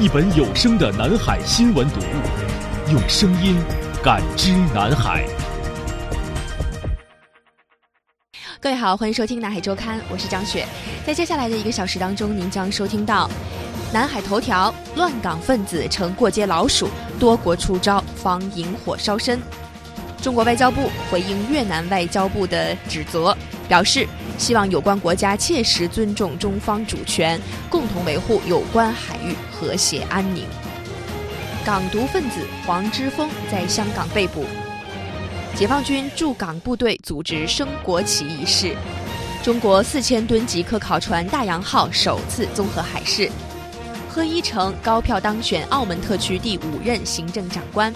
一本有声的南海新闻读物，用声音感知南海。各位好，欢迎收听南海周刊，我是张雪。在接下来的一个小时当中，您将收听到南海头条：乱港分子成过街老鼠，多国出招防引火烧身。中国外交部回应越南外交部的指责，表示。希望有关国家切实尊重中方主权，共同维护有关海域和谐安宁。港独分子黄之锋在香港被捕，解放军驻港部队组织升国旗仪式。中国四千吨级科考船“大洋号”首次综合海试。贺一诚高票当选澳门特区第五任行政长官。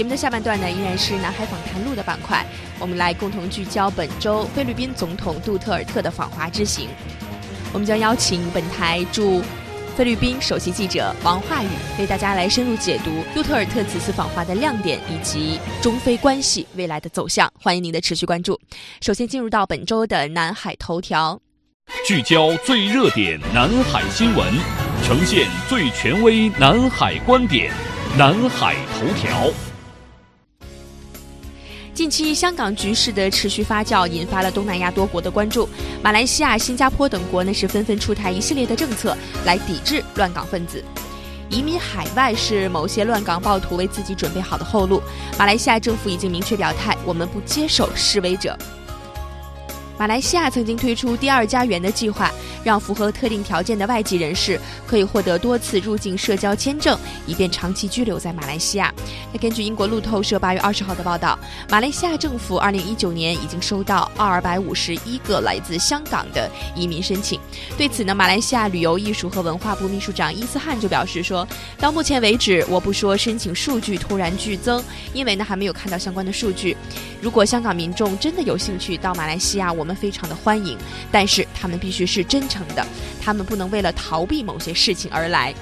节目的下半段呢，依然是南海访谈录的板块，我们来共同聚焦本周菲律宾总统杜特尔特的访华之行。我们将邀请本台驻菲律宾首席记者王化宇为大家来深入解读杜特尔特此次访华的亮点以及中非关系未来的走向。欢迎您的持续关注。首先进入到本周的南海头条，聚焦最热点南海新闻，呈现最权威南海观点，南海头条。近期香港局势的持续发酵，引发了东南亚多国的关注。马来西亚、新加坡等国呢是纷纷出台一系列的政策来抵制乱港分子。移民海外是某些乱港暴徒为自己准备好的后路。马来西亚政府已经明确表态，我们不接受示威者。马来西亚曾经推出“第二家园”的计划，让符合特定条件的外籍人士可以获得多次入境社交签证，以便长期居留在马来西亚。那根据英国路透社八月二十号的报道，马来西亚政府二零一九年已经收到二百五十一个来自香港的移民申请。对此呢，马来西亚旅游艺术和文化部秘书长伊斯汉就表示说：“到目前为止，我不说申请数据突然剧增，因为呢还没有看到相关的数据。如果香港民众真的有兴趣到马来西亚，我们。”非常的欢迎，但是他们必须是真诚的，他们不能为了逃避某些事情而来。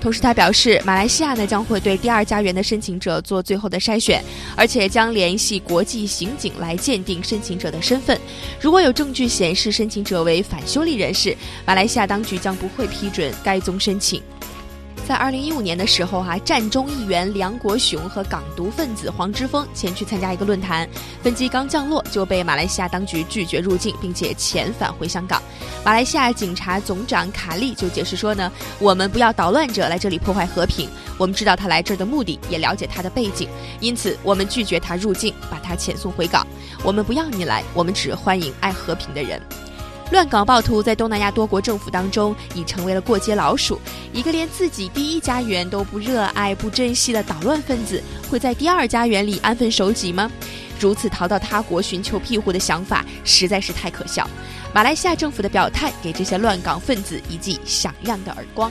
同时，他表示，马来西亚呢将会对第二家园的申请者做最后的筛选，而且将联系国际刑警来鉴定申请者的身份。如果有证据显示申请者为反修例人士，马来西亚当局将不会批准该宗申请。在二零一五年的时候，哈，战中议员梁国雄和港独分子黄之锋前去参加一个论坛，飞机刚降落就被马来西亚当局拒绝入境，并且遣返回香港。马来西亚警察总长卡利就解释说呢，我们不要捣乱者来这里破坏和平，我们知道他来这儿的目的，也了解他的背景，因此我们拒绝他入境，把他遣送回港。我们不要你来，我们只欢迎爱和平的人。乱港暴徒在东南亚多国政府当中已成为了过街老鼠。一个连自己第一家园都不热爱、不珍惜的捣乱分子，会在第二家园里安分守己吗？如此逃到他国寻求庇护的想法实在是太可笑。马来西亚政府的表态给这些乱港分子一记响亮的耳光。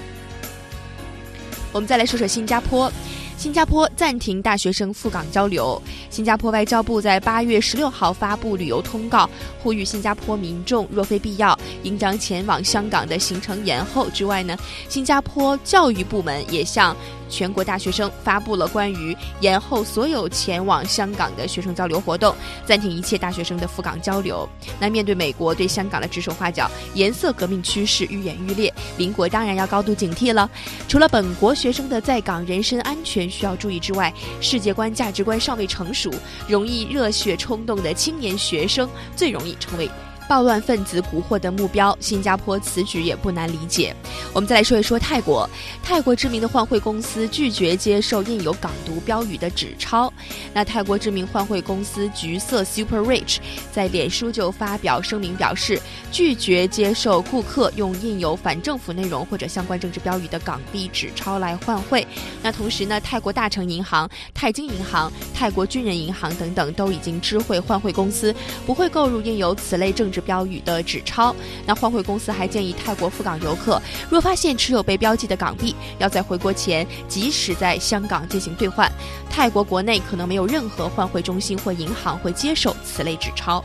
我们再来说说新加坡。新加坡暂停大学生赴港交流。新加坡外交部在八月十六号发布旅游通告，呼吁新加坡民众若非必要，应将前往香港的行程延后。之外呢，新加坡教育部门也向全国大学生发布了关于延后所有前往香港的学生交流活动，暂停一切大学生的赴港交流。那面对美国对香港的指手画脚，颜色革命趋势愈演愈烈，邻国当然要高度警惕了。除了本国学生的在港人身安全，需要注意之外，世界观、价值观尚未成熟，容易热血冲动的青年学生最容易成为暴乱分子蛊惑的目标，新加坡此举也不难理解。我们再来说一说泰国，泰国知名的换汇公司拒绝接受印有港独标语的纸钞。那泰国知名换汇公司橘色 Super Rich 在脸书就发表声明表示，拒绝接受顾客用印有反政府内容或者相关政治标语的港币纸钞来换汇。那同时呢，泰国大成银行、泰金银行、泰国军人银行等等都已经知会换汇公司，不会购入印有此类政治标语的纸钞。那换汇公司还建议泰国赴港游客。若发现持有被标记的港币，要在回国前及时在香港进行兑换。泰国国内可能没有任何换汇中心或银行会接受此类纸钞。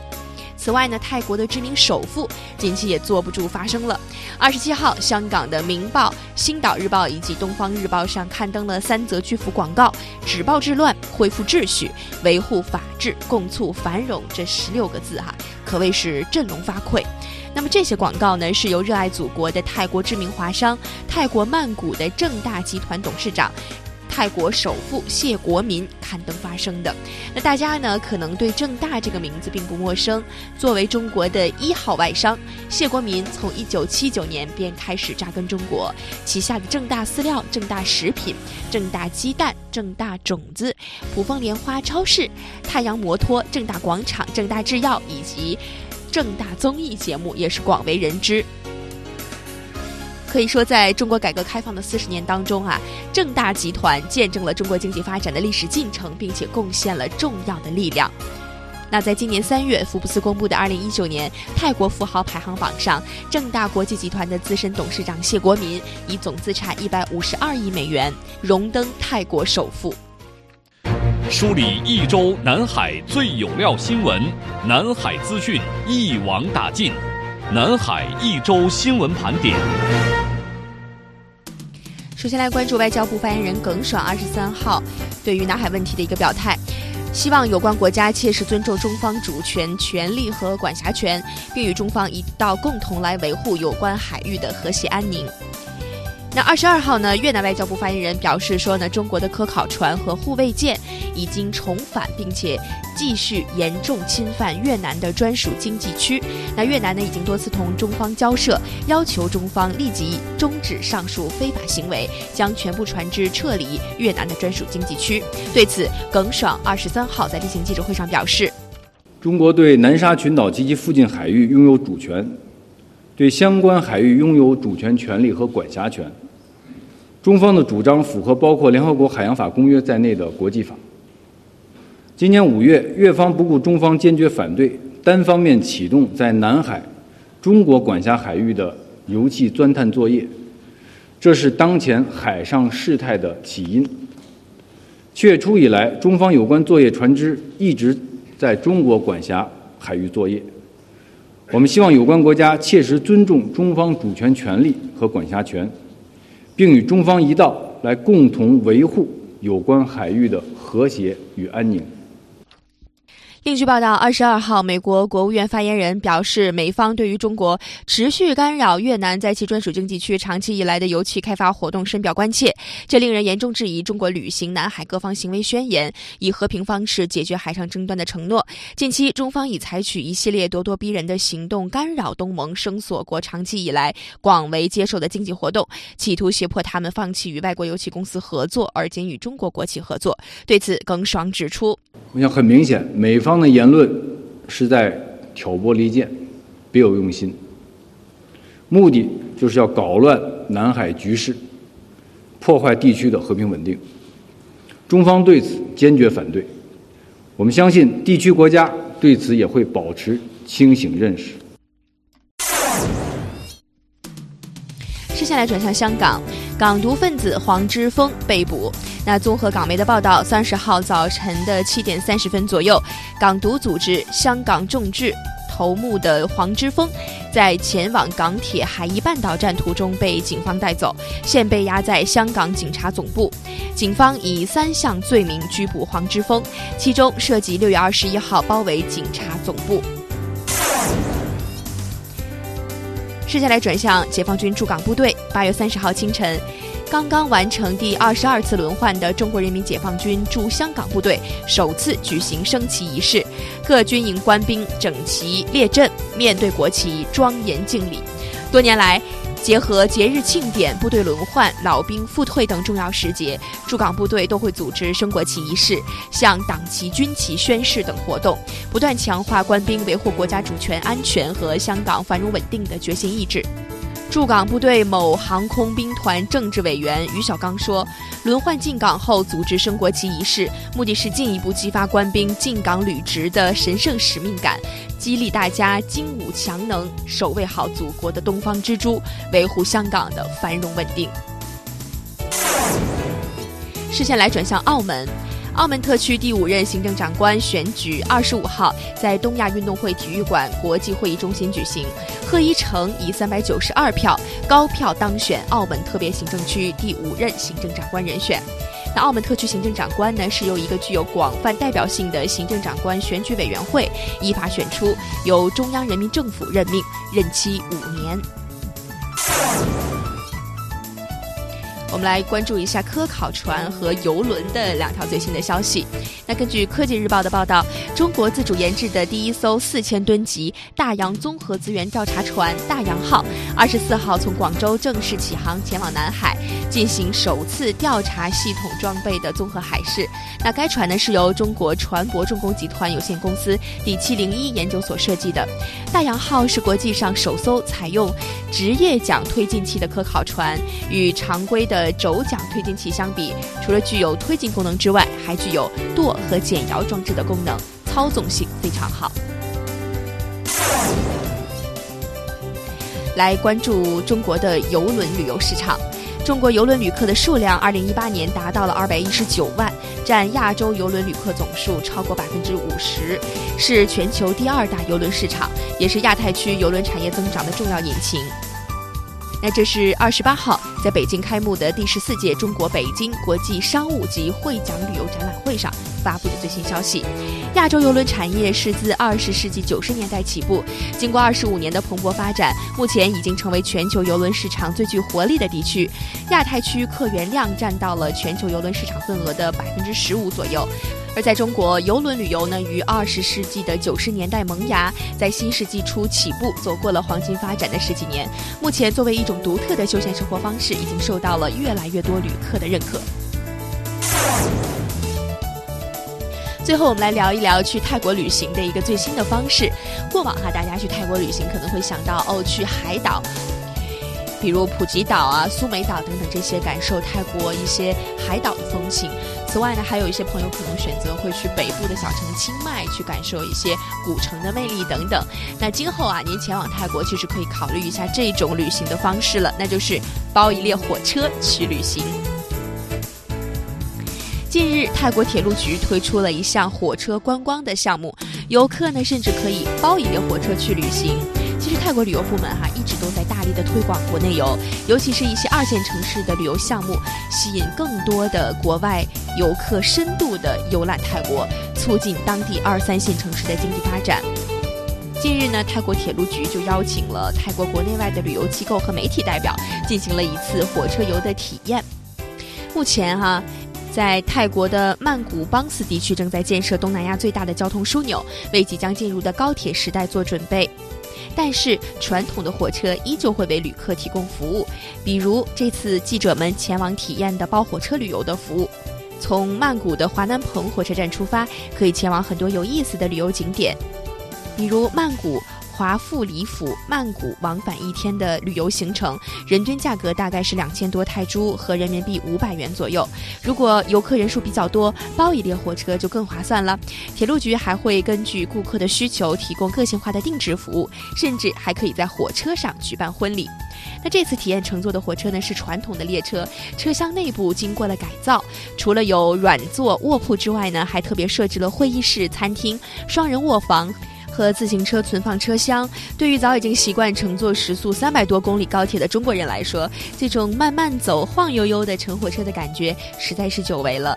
此外呢，泰国的知名首富近期也坐不住发声了。二十七号，香港的《明报》《星岛日报》以及《东方日报》上刊登了三则巨幅广告：“止暴制乱，恢复秩序，维护法治，共促繁荣”这十六个字哈，可谓是振聋发聩。那么这些广告呢，是由热爱祖国的泰国知名华商、泰国曼谷的正大集团董事长、泰国首富谢国民刊登发声的。那大家呢，可能对正大这个名字并不陌生。作为中国的一号外商，谢国民从1979年便开始扎根中国，旗下的正大饲料、正大食品、正大鸡蛋、正大种子、普丰莲花超市、太阳摩托、正大广场、正大制药以及。正大综艺节目也是广为人知。可以说，在中国改革开放的四十年当中啊，正大集团见证了中国经济发展的历史进程，并且贡献了重要的力量。那在今年三月，福布斯公布的二零一九年泰国富豪排行榜上，正大国际集团的资深董事长谢国民以总资产一百五十二亿美元荣登泰国首富。梳理一周南海最有料新闻，南海资讯一网打尽，南海一周新闻盘点。首先来关注外交部发言人耿爽二十三号对于南海问题的一个表态，希望有关国家切实尊重中方主权、权利和管辖权，并与中方一道共同来维护有关海域的和谐安宁。那二十二号呢？越南外交部发言人表示说呢，中国的科考船和护卫舰已经重返，并且继续严重侵犯越南的专属经济区。那越南呢，已经多次同中方交涉，要求中方立即终止上述非法行为，将全部船只撤离越南的专属经济区。对此，耿爽二十三号在例行记者会上表示，中国对南沙群岛及其附近海域拥有主权，对相关海域拥有主权权利和管辖权。中方的主张符合包括联合国海洋法公约在内的国际法。今年五月，越方不顾中方坚决反对，单方面启动在南海中国管辖海域的油气钻探作业，这是当前海上事态的起因。七月初以来，中方有关作业船只一直在中国管辖海域作业。我们希望有关国家切实尊重中方主权权利和管辖权。并与中方一道来共同维护有关海域的和谐与安宁。另据报道，二十二号，美国国务院发言人表示，美方对于中国持续干扰越南在其专属经济区长期以来的油气开发活动深表关切，这令人严重质疑中国履行南海各方行为宣言以和平方式解决海上争端的承诺。近期，中方已采取一系列咄咄逼人的行动，干扰东盟声索国长期以来广为接受的经济活动，企图胁迫他们放弃与外国油气公司合作，而仅与中国国企合作。对此，耿爽指出。我想很明显，美方的言论是在挑拨离间，别有用心，目的就是要搞乱南海局势，破坏地区的和平稳定。中方对此坚决反对，我们相信地区国家对此也会保持清醒认识。接下来转向香港，港独分子黄之锋被捕。那综合港媒的报道，三十号早晨的七点三十分左右，港独组织香港众志头目的黄之锋，在前往港铁海怡半岛站途中被警方带走，现被押在香港警察总部。警方以三项罪名拘捕黄之锋，其中涉及六月二十一号包围警察总部。接下来转向解放军驻港部队，八月三十号清晨。刚刚完成第二十二次轮换的中国人民解放军驻香港部队首次举行升旗仪式，各军营官兵整齐列阵，面对国旗庄严敬礼。多年来，结合节日庆典、部队轮换、老兵复退等重要时节，驻港部队都会组织升国旗仪式、向党旗、军旗宣誓等活动，不断强化官兵维护国家主权、安全和香港繁荣稳定的决心意志。驻港部队某航空兵团政治委员于小刚说：“轮换进港后组织升国旗仪式，目的是进一步激发官兵进港履职的神圣使命感，激励大家精武强能，守卫好祖国的东方之珠，维护香港的繁荣稳定。”视线来转向澳门。澳门特区第五任行政长官选举二十五号在东亚运动会体育馆国际会议中心举行，贺一诚以三百九十二票高票当选澳门特别行政区第五任行政长官人选。那澳门特区行政长官呢，是由一个具有广泛代表性的行政长官选举委员会依法选出，由中央人民政府任命，任期五年。我们来关注一下科考船和游轮的两条最新的消息。那根据科技日报的报道，中国自主研制的第一艘四千吨级大洋综合资源调查船“大洋号”二十四号从广州正式起航，前往南海进行首次调查系统装备的综合海试。那该船呢是由中国船舶重工集团有限公司第七零一研究所设计的。“大洋号”是国际上首艘采用职业桨推进器的科考船，与常规的轴桨推进器相比，除了具有推进功能之外，还具有舵和减摇装置的功能，操纵性非常好。来关注中国的邮轮旅游市场，中国邮轮旅客的数量，二零一八年达到了二百一十九万，占亚洲邮轮旅客总数超过百分之五十，是全球第二大邮轮市场，也是亚太区邮轮产业增长的重要引擎。那这是二十八号在北京开幕的第十四届中国北京国际商务及会展旅游展览会上发布的最新消息。亚洲邮轮产业是自二十世纪九十年代起步，经过二十五年的蓬勃发展，目前已经成为全球邮轮市场最具活力的地区。亚太区客源量占到了全球邮轮市场份额的百分之十五左右。而在中国，邮轮旅游呢，于二十世纪的九十年代萌芽，在新世纪初起步，走过了黄金发展的十几年。目前，作为一种独特的休闲生活方式，已经受到了越来越多旅客的认可。最后，我们来聊一聊去泰国旅行的一个最新的方式。过往哈，大家去泰国旅行可能会想到哦，去海岛。比如普吉岛啊、苏梅岛等等这些，感受泰国一些海岛的风情。此外呢，还有一些朋友可能选择会去北部的小城清迈，去感受一些古城的魅力等等。那今后啊，您前往泰国其实可以考虑一下这种旅行的方式了，那就是包一列火车去旅行。近日，泰国铁路局推出了一项火车观光的项目，游客呢甚至可以包一列火车去旅行。其实泰国旅游部门哈一直都在大力的推广国内游，尤其是一些二线城市的旅游项目，吸引更多的国外游客深度的游览泰国，促进当地二三线城市的经济发展。近日呢，泰国铁路局就邀请了泰国国内外的旅游机构和媒体代表，进行了一次火车游的体验。目前哈，在泰国的曼谷邦斯地区正在建设东南亚最大的交通枢纽，为即将进入的高铁时代做准备。但是传统的火车依旧会为旅客提供服务，比如这次记者们前往体验的包火车旅游的服务。从曼谷的华南鹏火车站出发，可以前往很多有意思的旅游景点，比如曼谷。华富里府曼谷往返一天的旅游行程，人均价格大概是两千多泰铢和人民币五百元左右。如果游客人数比较多，包一列火车就更划算了。铁路局还会根据顾客的需求提供个性化的定制服务，甚至还可以在火车上举办婚礼。那这次体验乘坐的火车呢是传统的列车，车厢内部经过了改造，除了有软座卧铺之外呢，还特别设置了会议室、餐厅、双人卧房。和自行车存放车厢，对于早已经习惯乘坐时速三百多公里高铁的中国人来说，这种慢慢走、晃悠悠的乘火车的感觉实在是久违了。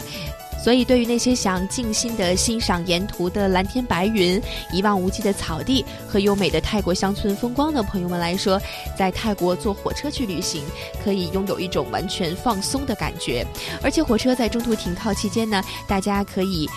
所以，对于那些想静心的欣赏沿途的蓝天白云、一望无际的草地和优美的泰国乡村风光的朋友们来说，在泰国坐火车去旅行，可以拥有一种完全放松的感觉。而且，火车在中途停靠期间呢，大家可以。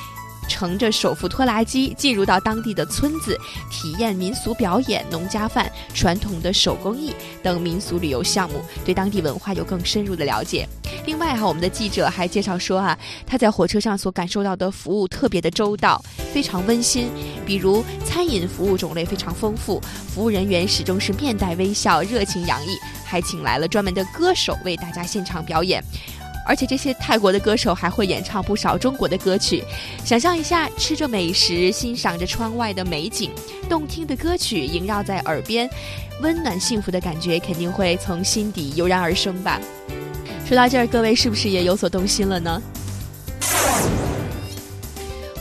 乘着手扶拖拉机进入到当地的村子，体验民俗表演、农家饭、传统的手工艺等民俗旅游项目，对当地文化有更深入的了解。另外哈，我们的记者还介绍说啊，他在火车上所感受到的服务特别的周到，非常温馨。比如餐饮服务种类非常丰富，服务人员始终是面带微笑、热情洋溢，还请来了专门的歌手为大家现场表演。而且这些泰国的歌手还会演唱不少中国的歌曲，想象一下，吃着美食，欣赏着窗外的美景，动听的歌曲萦绕在耳边，温暖幸福的感觉肯定会从心底油然而生吧。说到这儿，各位是不是也有所动心了呢？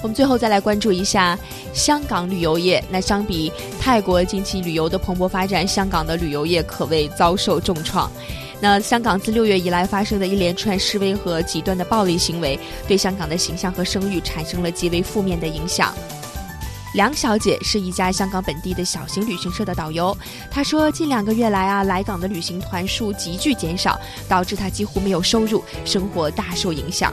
我们最后再来关注一下香港旅游业。那相比泰国近期旅游的蓬勃发展，香港的旅游业可谓遭受重创。那香港自六月以来发生的一连串示威和极端的暴力行为，对香港的形象和声誉产生了极为负面的影响。梁小姐是一家香港本地的小型旅行社的导游，她说，近两个月来啊，来港的旅行团数急剧减少，导致她几乎没有收入，生活大受影响。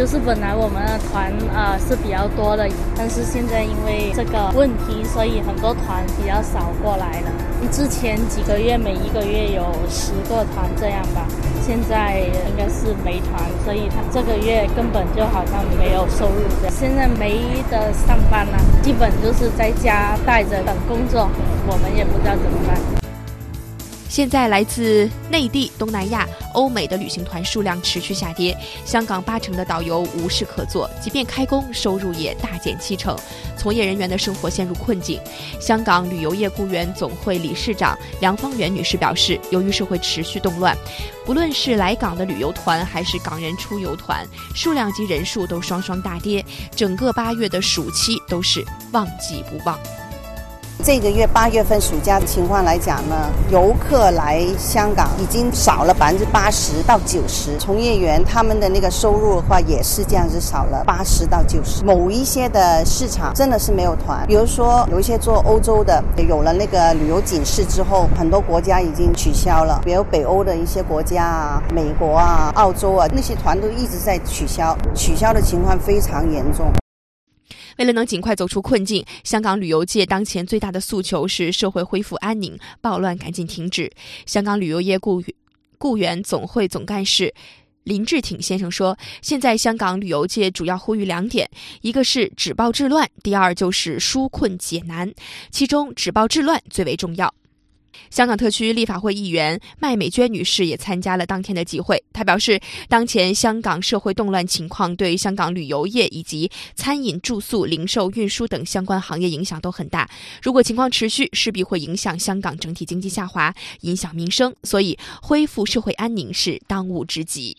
就是本来我们的团啊是比较多的，但是现在因为这个问题，所以很多团比较少过来了。之前几个月每一个月有十个团这样吧，现在应该是没团，所以他这个月根本就好像没有收入。现在没得上班了，基本就是在家待着等工作，我们也不知道怎么办。现在来自内地、东南亚、欧美的旅行团数量持续下跌，香港八成的导游无事可做，即便开工，收入也大减七成，从业人员的生活陷入困境。香港旅游业雇员总会理事长梁芳元女士表示，由于社会持续动乱，不论是来港的旅游团还是港人出游团，数量及人数都双双大跌，整个八月的暑期都是旺季不旺。这个月八月份暑假的情况来讲呢，游客来香港已经少了百分之八十到九十，从业员他们的那个收入的话也是这样子少了八十到九十。某一些的市场真的是没有团，比如说有一些做欧洲的，有了那个旅游警示之后，很多国家已经取消了，比如北欧的一些国家啊、美国啊、澳洲啊那些团都一直在取消，取消的情况非常严重。为了能尽快走出困境，香港旅游界当前最大的诉求是社会恢复安宁，暴乱赶紧停止。香港旅游业雇员雇员总会总干事林志挺先生说：“现在香港旅游界主要呼吁两点，一个是止暴制乱，第二就是纾困解难，其中止暴制乱最为重要。”香港特区立法会议员麦美娟女士也参加了当天的集会。她表示，当前香港社会动乱情况对香港旅游业以及餐饮、住宿、零售、运输等相关行业影响都很大。如果情况持续，势必会影响香港整体经济下滑，影响民生。所以，恢复社会安宁是当务之急。